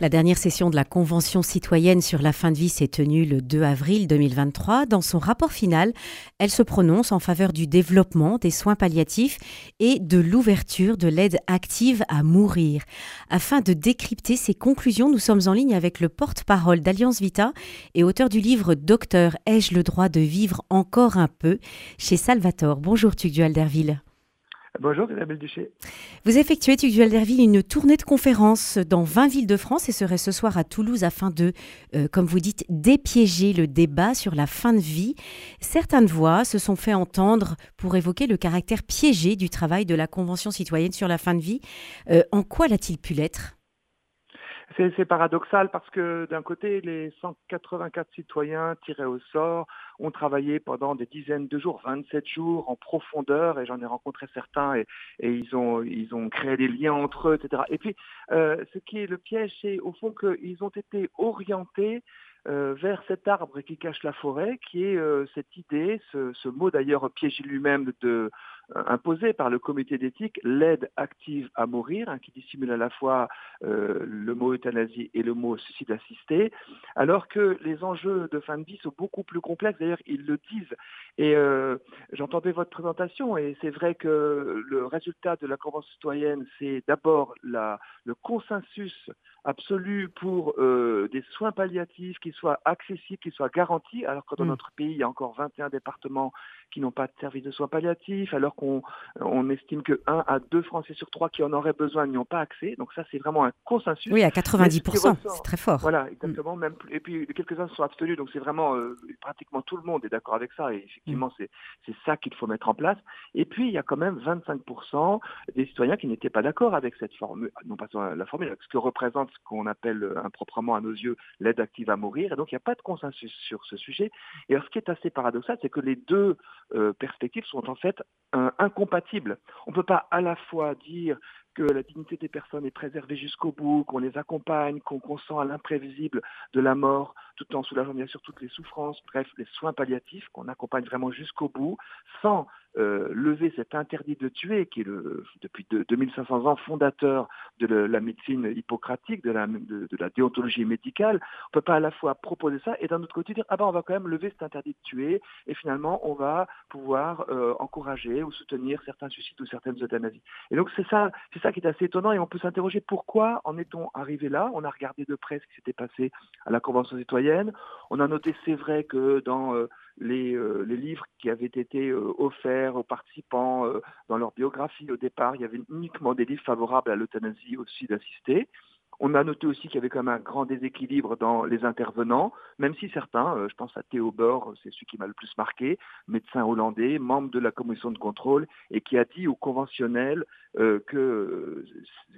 La dernière session de la Convention citoyenne sur la fin de vie s'est tenue le 2 avril 2023. Dans son rapport final, elle se prononce en faveur du développement des soins palliatifs et de l'ouverture de l'aide active à mourir. Afin de décrypter ces conclusions, nous sommes en ligne avec le porte-parole d'Alliance Vita et auteur du livre Docteur, ai-je le droit de vivre encore un peu? chez Salvatore. Bonjour Tugdual Derville. Bonjour Isabelle Duché. Vous effectuez, Tugdual Derville, une tournée de conférences dans 20 villes de France et serez ce soir à Toulouse afin de, euh, comme vous dites, dépiéger le débat sur la fin de vie. Certaines voix se sont fait entendre pour évoquer le caractère piégé du travail de la Convention citoyenne sur la fin de vie. Euh, en quoi l'a-t-il pu l'être? C'est paradoxal parce que d'un côté, les 184 citoyens tirés au sort ont travaillé pendant des dizaines de jours, 27 jours en profondeur, et j'en ai rencontré certains, et, ils, ont, ils ont créé des liens entre eux, etc. Et puis, euh, ce qui est le piège, c'est au fond qu'ils ont été orientés euh, vers cet arbre qui cache la forêt, qui est euh, cette idée, ce, ce mot d'ailleurs piégé lui-même de euh, imposé par le comité d'éthique l'aide active à mourir, hein, qui dissimule à la fois euh, le mot euthanasie et le mot suicide assisté, alors que les enjeux de fin de vie sont beaucoup plus complexes. D'ailleurs, ils le disent. Et euh, j'entendais votre présentation, et c'est vrai que le résultat de la Convention citoyenne, c'est d'abord le consensus absolu pour des soins palliatifs qui soient accessibles, qui soient garantis, alors que dans mmh. notre pays, il y a encore 21 départements qui n'ont pas de service de soins palliatifs, alors qu'on on estime que 1 à 2 Français sur 3 qui en auraient besoin n'y ont pas accès. Donc ça, c'est vraiment un consensus. Oui, à 90%, c'est très fort. Voilà, mm. exactement. Même, et puis quelques-uns sont abstenus, donc c'est vraiment euh, pratiquement tout le monde est d'accord avec ça. Et effectivement, mm. c'est ça qu'il faut mettre en place. Et puis, il y a quand même 25% des citoyens qui n'étaient pas d'accord avec cette formule, non pas la formule, avec ce que représente ce qu'on appelle euh, improprement à nos yeux l'aide active à mourir. Et donc, il n'y a pas de consensus sur ce sujet. Et alors, ce qui est assez paradoxal, c'est que les deux perspectives sont en fait incompatibles. On ne peut pas à la fois dire que la dignité des personnes est préservée jusqu'au bout, qu'on les accompagne, qu'on consent à l'imprévisible de la mort, tout en soulageant bien sûr toutes les souffrances, bref, les soins palliatifs, qu'on accompagne vraiment jusqu'au bout, sans euh, lever cet interdit de tuer, qui est le, depuis 2500 ans fondateur de la médecine hippocratique, de la, de, la déontologie médicale. On ne peut pas à la fois proposer ça et d'un autre côté dire ah ben on va quand même lever cet interdit de tuer et finalement on va pouvoir euh, encourager ou soutenir certains suicides ou certaines euthanasies. Et donc c'est ça, c'est ça qui est assez étonnant et on peut s'interroger pourquoi en est-on arrivé là On a regardé de près ce qui s'était passé à la Convention citoyenne. On a noté, c'est vrai, que dans euh, les, euh, les, livres qui avaient été euh, offerts aux participants dans leur biographie au départ, il y avait uniquement des livres favorables à l'euthanasie au suicide assisté. On a noté aussi qu'il y avait quand même un grand déséquilibre dans les intervenants, même si certains, euh, je pense à Théo Bord, c'est celui qui m'a le plus marqué, médecin hollandais, membre de la commission de contrôle, et qui a dit au conventionnel euh, que,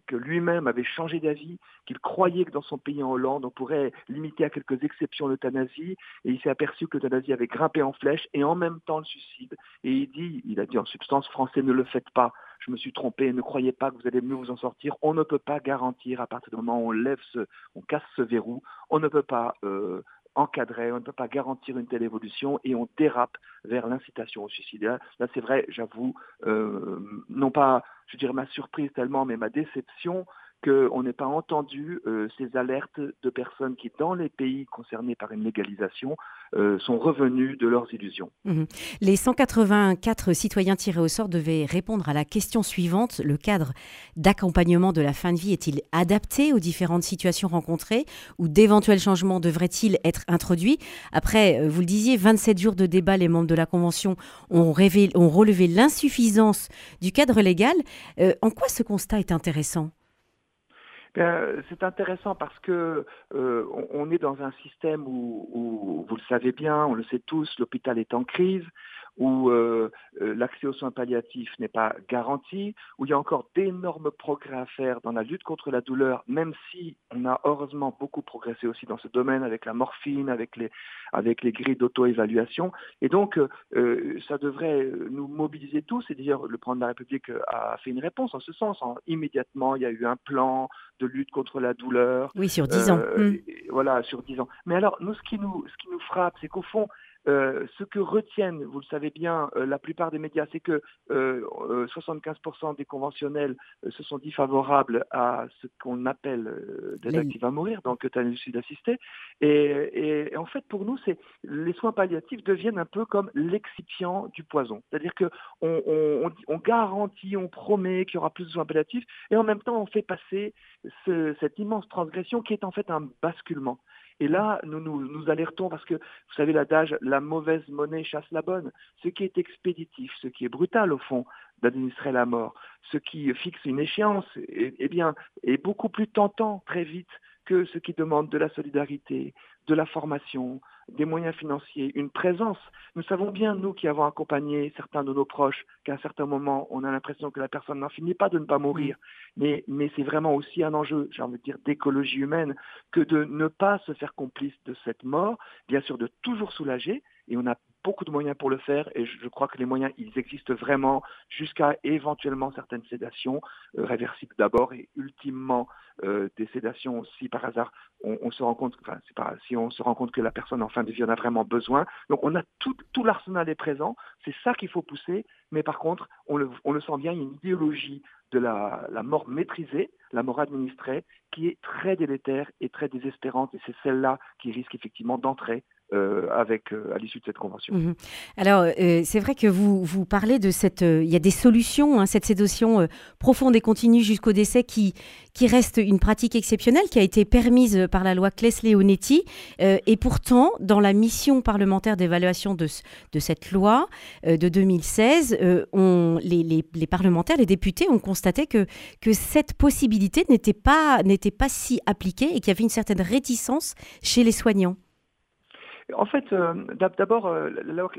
que lui-même avait changé d'avis, qu'il croyait que dans son pays en Hollande, on pourrait limiter à quelques exceptions l'euthanasie, et il s'est aperçu que l'euthanasie avait grimpé en flèche, et en même temps le suicide. Et il dit, il a dit en substance, français ne le faites pas je me suis trompé, ne croyez pas que vous allez mieux vous en sortir. On ne peut pas garantir à partir du moment où on lève ce, on casse ce verrou, on ne peut pas euh, encadrer, on ne peut pas garantir une telle évolution et on dérape vers l'incitation au suicide. Là, c'est vrai, j'avoue, euh, non pas, je dirais ma surprise tellement, mais ma déception qu'on n'ait pas entendu euh, ces alertes de personnes qui, dans les pays concernés par une légalisation, euh, sont revenus de leurs illusions. Mhm. Les 184 citoyens tirés au sort devaient répondre à la question suivante. Le cadre d'accompagnement de la fin de vie est-il adapté aux différentes situations rencontrées ou d'éventuels changements devraient-ils être introduits? Après, euh, vous le disiez, 27 jours de débat, les membres de la Convention ont relevé l'insuffisance du cadre légal. en quoi ce constat est intéressant? C'est intéressant parce que euh, on, est dans un système où, vous le savez bien, on le sait tous, l'hôpital est en crise, où euh, euh, l'accès aux soins palliatifs n'est pas garanti, où il y a encore d'énormes progrès à faire dans la lutte contre la douleur, même si on a heureusement beaucoup progressé aussi dans ce domaine avec la morphine, avec les, avec les grilles d'auto-évaluation. Et donc, euh, ça devrait nous mobiliser tous. Et d'ailleurs, le président de la République a fait une réponse en ce sens. Immédiatement, il y a eu un plan de lutte contre la douleur. Oui, sur dix ans. Mmh. Voilà, sur dix ans. Mais alors, nous, ce qui nous, ce qui nous frappe, c'est qu'au fond, euh, ce que retiennent, vous le savez bien, euh, la plupart des médias, c'est que 75% des conventionnels se sont dit favorables à ce qu'on appelle des actifs à mourir, donc euthanasie assistée. Et, et, en fait, pour nous, c'est les soins palliatifs deviennent un peu comme l'excipient du poison. C'est-à-dire que on, on, garantit, on promet qu'il y aura plus de soins palliatifs, et en même temps, on fait passer cette immense transgression qui est en fait un basculement. Et là, nous, nous, nous alertons parce que, vous savez l'adage, la mauvaise monnaie chasse la bonne. Ce qui est expéditif, ce qui est brutal au fond, d'administrer la mort, ce qui fixe une échéance, eh, eh bien, est beaucoup plus tentant très vite que ce qui demande de la solidarité, de la formation, des moyens financiers, une présence. Nous savons bien, nous qui avons accompagné certains de nos proches, qu'à un certain moment, on a l'impression que la personne n'en finit pas de ne pas mourir. Mais, mais c'est vraiment aussi un enjeu, j'ai envie de dire, d'écologie humaine, que de ne pas se faire complice de cette mort, bien sûr de toujours soulager, et on a beaucoup de moyens pour le faire et je, crois que les moyens, ils existent vraiment jusqu'à éventuellement certaines sédations euh, réversibles d'abord et ultimement euh, des sédations si par hasard on, se rend compte, enfin c'est pas si on se rend compte que la personne en fin de vie en a vraiment besoin. Donc on a tout, tout l'arsenal est présent, c'est ça qu'il faut pousser, mais par contre on le, on le sent bien, il y a une idéologie de la, la mort maîtrisée, la mort administrée, qui est très délétère et très désespérante. Et c'est celle-là qui risque effectivement d'entrer euh, euh, à l'issue de cette convention. Mhm. Alors, euh, c'est vrai que vous, vous parlez de cette... Il y a des solutions, hein, cette sédation profonde et continue jusqu'au décès qui, qui reste une pratique exceptionnelle, qui a été permise par la loi Claes-Leonetti. et pourtant, dans la mission parlementaire d'évaluation de, de cette loi de 2016, on, les, les, les, parlementaires, les députés ont constaté que, que cette possibilité n'était pas, n'était pas si appliquée et qu'il y avait une certaine réticence chez les soignants. En fait, euh, d'abord, euh,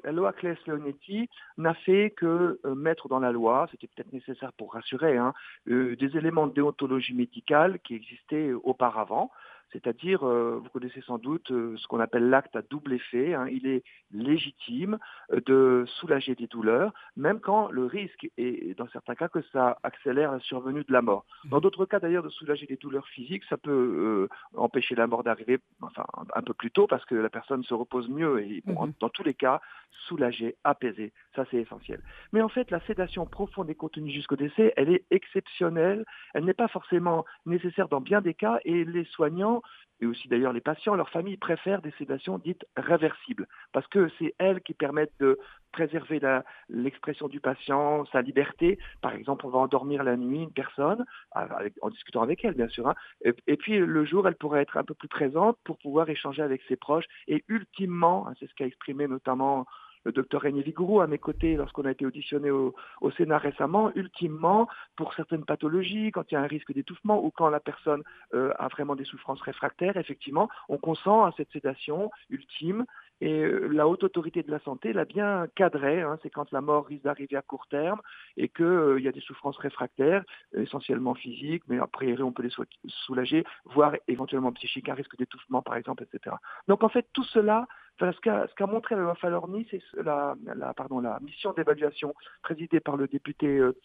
la loi Claes-Leonetti n'a fait que euh, mettre dans la loi, c'était peut-être nécessaire pour rassurer, hein, des éléments de déontologie médicale qui existaient auparavant c'est-à-dire, euh, vous connaissez sans doute euh, ce qu'on appelle l'acte à double effet. Hein. Il est légitime euh, de soulager des douleurs, même quand le risque est, dans certains cas, que ça accélère la survenue de la mort. Dans mmh. d'autres cas, d'ailleurs, de soulager des douleurs physiques, ça peut empêcher la mort d'arriver enfin, un peu plus tôt parce que la personne se repose mieux et mmh. dans tous les cas, soulager, apaiser, ça c'est essentiel. Mais en fait, la sédation profonde et contenue jusqu'au décès, elle est exceptionnelle, elle n'est pas forcément nécessaire dans bien des cas et les soignants et aussi d'ailleurs les patients, leurs familles préfèrent des sédations dites réversibles, parce que c'est elles qui permettent de préserver l'expression du patient, sa liberté. Par exemple, on va endormir la nuit une personne, en discutant avec elle bien sûr, hein. et, puis le jour, elle pourrait être un peu plus présente pour pouvoir échanger avec ses proches, et ultimement, hein, c'est ce qu'a exprimé notamment le docteur René Vigourou à mes côtés lorsqu'on a été auditionné au, Sénat récemment, ultimement, pour certaines pathologies, quand il y a un risque d'étouffement ou quand la personne euh, a vraiment des souffrances réfractaires, effectivement, on consent à cette sédation ultime et euh, la haute autorité de la santé l'a bien cadré, hein, c'est quand la mort risque d'arriver à court terme et qu'il euh, y a des souffrances réfractaires, essentiellement physiques, mais après on peut les soulager, voire éventuellement psychiques, un risque d'étouffement par exemple, etc. Donc en fait tout cela, ce qu'a montré la loi Falorni, c'est la, mission d'évaluation présidée par le député euh,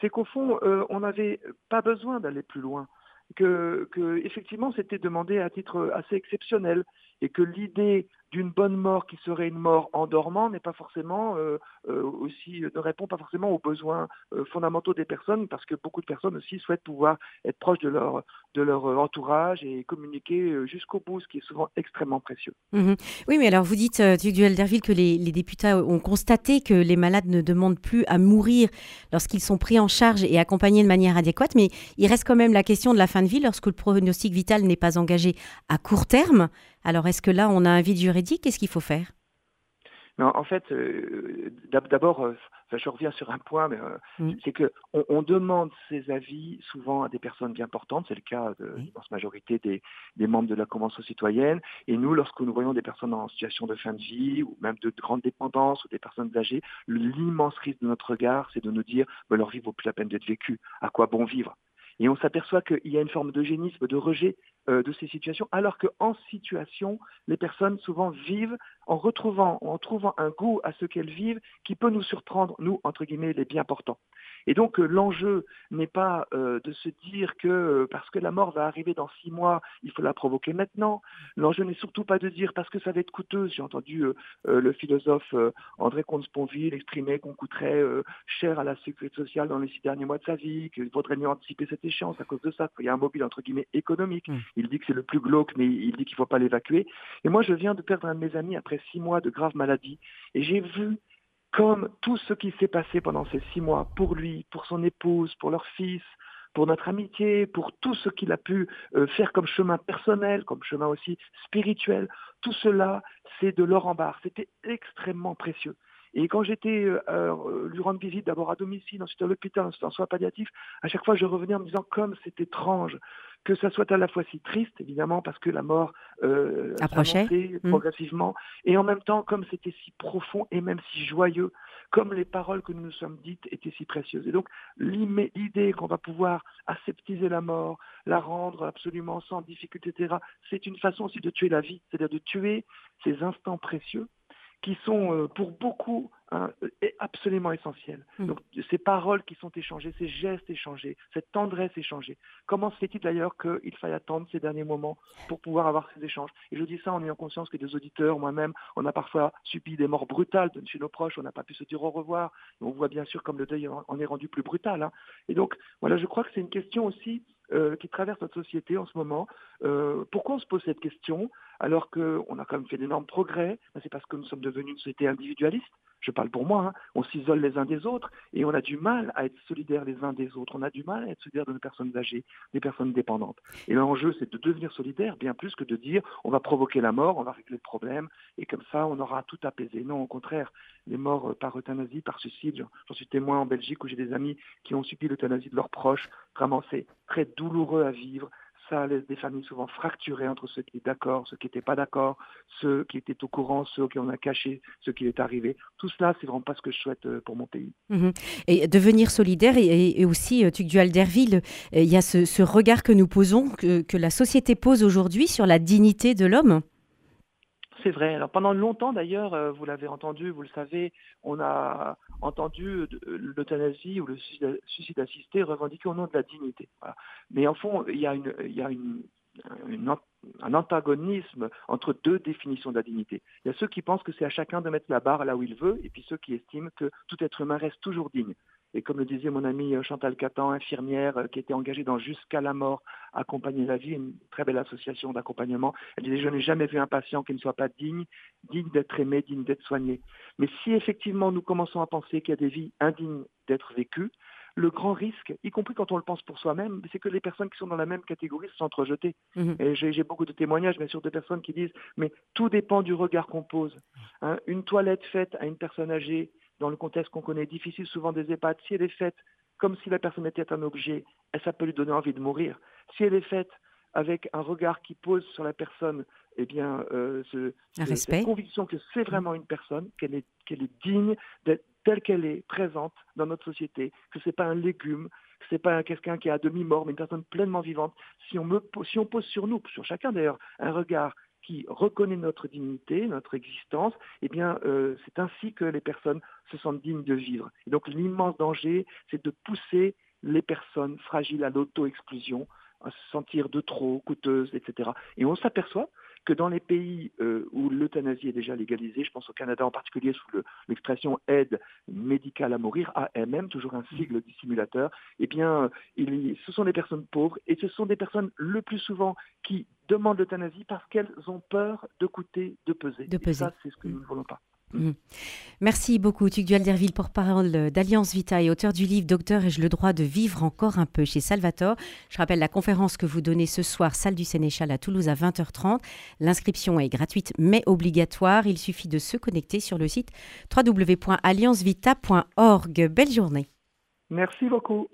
c'est qu'au fond on n'avait pas besoin d'aller plus loin que, que effectivement c'était demandé à titre assez exceptionnel et que l'idée d'une bonne mort qui serait une mort en dormant n'est pas forcément euh, euh, aussi ne répond pas forcément aux besoins euh, fondamentaux des personnes parce que beaucoup de personnes aussi souhaitent pouvoir être proches de leur de leur entourage et communiquer jusqu'au bout, ce qui est souvent extrêmement précieux. Mhm. Oui, mais alors vous dites, Duel Derville, que les, les, députés ont constaté que les malades ne demandent plus à mourir lorsqu'ils sont pris en charge et accompagnés de manière adéquate, mais il reste quand même la question de la fin de vie lorsque le pronostic vital n'est pas engagé à court terme. Alors est-ce que là, on a un vide juridique? Qu'est-ce qu'il faut faire? Non, en fait, euh, d'abord, euh, je reviens sur un point, mais euh, mm. c'est que on, demande ces avis souvent à des personnes bien portantes. C'est le cas de l'immense majorité des, des, membres de la Convention citoyenne. Et nous, lorsque nous voyons des personnes en situation de fin de vie ou même de grande dépendance ou des personnes âgées, l'immense risque de notre regard, c'est de nous dire bah, leur vie vaut plus la peine d'être vécue. À quoi bon vivre? Et on s'aperçoit qu'il y a une forme d'eugénisme, de rejet euh, de ces situations, alors qu'en situation, les personnes souvent vivent en retrouvant, en trouvant un goût à ce qu'elles vivent qui peut nous surprendre, nous, entre guillemets, les bien portants. Et donc l'enjeu n'est pas de se dire que parce que la mort va arriver dans six mois, il faut la provoquer maintenant. L'enjeu n'est surtout pas de dire parce que ça va être coûteux. J'ai entendu le philosophe André Comte-Sponville exprimer qu'on coûterait cher à la sécurité sociale dans les six derniers mois de sa vie, qu'il faudrait mieux anticiper cette échéance à cause de ça. Il y a un mobile entre guillemets économique. Mmh. Il dit que c'est le plus glauque, mais il dit qu'il ne faut pas l'évacuer. Et moi, je viens de perdre un de mes amis après six mois de grave maladie, et j'ai vu comme tout ce qui s'est passé pendant ces six mois, pour lui, pour son épouse, pour leur fils, pour notre amitié, pour tout ce qu'il a pu euh, faire comme chemin personnel, comme chemin aussi spirituel, tout cela, c'est de l'or en barre. C'était extrêmement précieux. Et quand j'étais euh, euh, lui rendre visite d'abord à domicile, ensuite à l'hôpital, ensuite en soins palliatifs, à chaque fois je revenais en me disant comme c'est étrange que ça soit à la fois si triste, évidemment, parce que la mort euh, approchait mmh. progressivement, et en même temps comme c'était si profond et même si joyeux, comme les paroles que nous nous sommes dites étaient si précieuses. Et donc l'idée qu'on va pouvoir aseptiser la mort, la rendre absolument sans difficulté, etc., c'est une façon aussi de tuer la vie, c'est-à-dire de tuer ces instants précieux qui sont euh, pour beaucoup hein, absolument essentiels. Hmm. Donc ces paroles qui sont échangées, ces gestes échangés, cette tendresse échangée. Comment se fait-il d'ailleurs qu'il faille attendre ces derniers moments pour pouvoir avoir ces échanges? Et je dis ça en ayant conscience que des auditeurs, moi-même, on a parfois subi des morts brutales de chez nos proches, on n'a pas pu se dire au revoir. on voit bien sûr comme le deuil en est rendu plus brutal. Hein. Et donc voilà, je crois que c'est une question aussi euh, qui traverse notre société en ce moment. Euh, pourquoi on se pose cette question alors qu'on a quand même fait d'énormes progrès? Ben, C'est parce que nous sommes devenus une société individualiste je parle pour moi, hein. on s'isole les uns des autres et on a du mal à être solidaires les uns des autres. On a du mal à être solidaires de nos personnes âgées, des personnes dépendantes. Et l'enjeu, c'est de devenir solidaire bien plus que de dire on va provoquer la mort, on va régler le problème et comme ça, on aura tout apaisé. Non, au contraire, les morts par euthanasie, par suicide, j'en suis témoin en Belgique où j'ai des amis qui ont subi l'euthanasie de leurs proches. Vraiment, c'est très douloureux à vivre ça laisse des familles souvent fracturées entre ceux qui étaient d'accord, ceux qui n'étaient pas d'accord, ceux qui étaient au courant, ceux qui en ont caché ce qui est arrivé. Tout cela, c'est vraiment pas ce que je souhaite euh, pour mon pays. Mhm. Et devenir solidaire, et, aussi, euh, Tugdual Derville, euh, il y a ce, regard que nous posons, que la société pose aujourd'hui sur la dignité de l'homme c'est vrai. Alors pendant longtemps d'ailleurs, vous l'avez entendu, vous le savez, on a entendu l'euthanasie ou le suicide assisté revendiqué au nom de la dignité. Mais en fond, il y a, un antagonisme entre deux définitions de la dignité. Il y a ceux qui pensent que c'est à chacun de mettre la barre là où il veut, et puis ceux qui estiment que tout être humain reste toujours digne. Et comme le disait mon amie euh, Chantal Catan, infirmière, euh, qui était engagée dans Jusqu'à la mort, accompagner la vie, une très belle association d'accompagnement, elle disait, je n'ai jamais vu un patient qui ne soit pas digne, digne d'être aimé, digne d'être soigné. Mais si effectivement nous commençons à penser qu'il y a des vies indignes d'être vécues, le grand risque, y compris quand on le pense pour soi-même, c'est que les personnes qui sont dans la même catégorie se sentent rejetées. Mhm. Et j'ai beaucoup de témoignages, bien sûr, de personnes qui disent, mais tout dépend du regard qu'on pose. Hein. une toilette faite à une personne âgée, dans le contexte qu'on connaît difficile souvent des EHPAD, si elle est faite comme si la personne était un objet, ça peut lui donner envie de mourir. Si elle est faite avec un regard qui pose sur la personne, eh bien, euh, ce, cette conviction que c'est vraiment une personne, qu'elle est, qu'elle est digne d'être telle qu'elle est, présente dans notre société, que ce n'est pas un légume, que ce n'est pas quelqu'un qui est à demi-mort, mais une personne pleinement vivante. Si on, me, si on pose sur nous, sur chacun d'ailleurs, un regard qui reconnaît notre dignité, notre existence, eh bien, euh, c'est ainsi que les personnes se sentent dignes de vivre. Et donc, l'immense danger, c'est de pousser les personnes fragiles à l'auto-exclusion, à se sentir de trop, coûteuses, etc. Et on s'aperçoit que dans les pays euh, où l'euthanasie est déjà légalisée, je pense au Canada en particulier sous l'expression aide médicale à mourir, AMM, toujours un sigle dissimulateur, eh bien, ce sont des personnes pauvres et ce sont des personnes le plus souvent qui demandent l'euthanasie parce qu'elles ont peur de coûter, de peser. De peser. Et ça, c'est ce que nous ne voulons pas. Mm. Merci beaucoup, Tugdual Derville, porte-parole d'Alliance Vita et auteur du livre Docteur, ai-je le droit de vivre encore un peu chez Salvatore. Je rappelle la conférence que vous donnez ce soir, salle du Sénéchal à Toulouse à 20h30. L'inscription est gratuite mais obligatoire. Il suffit de se connecter sur le site www.alliancevita.org. Belle journée. Merci beaucoup.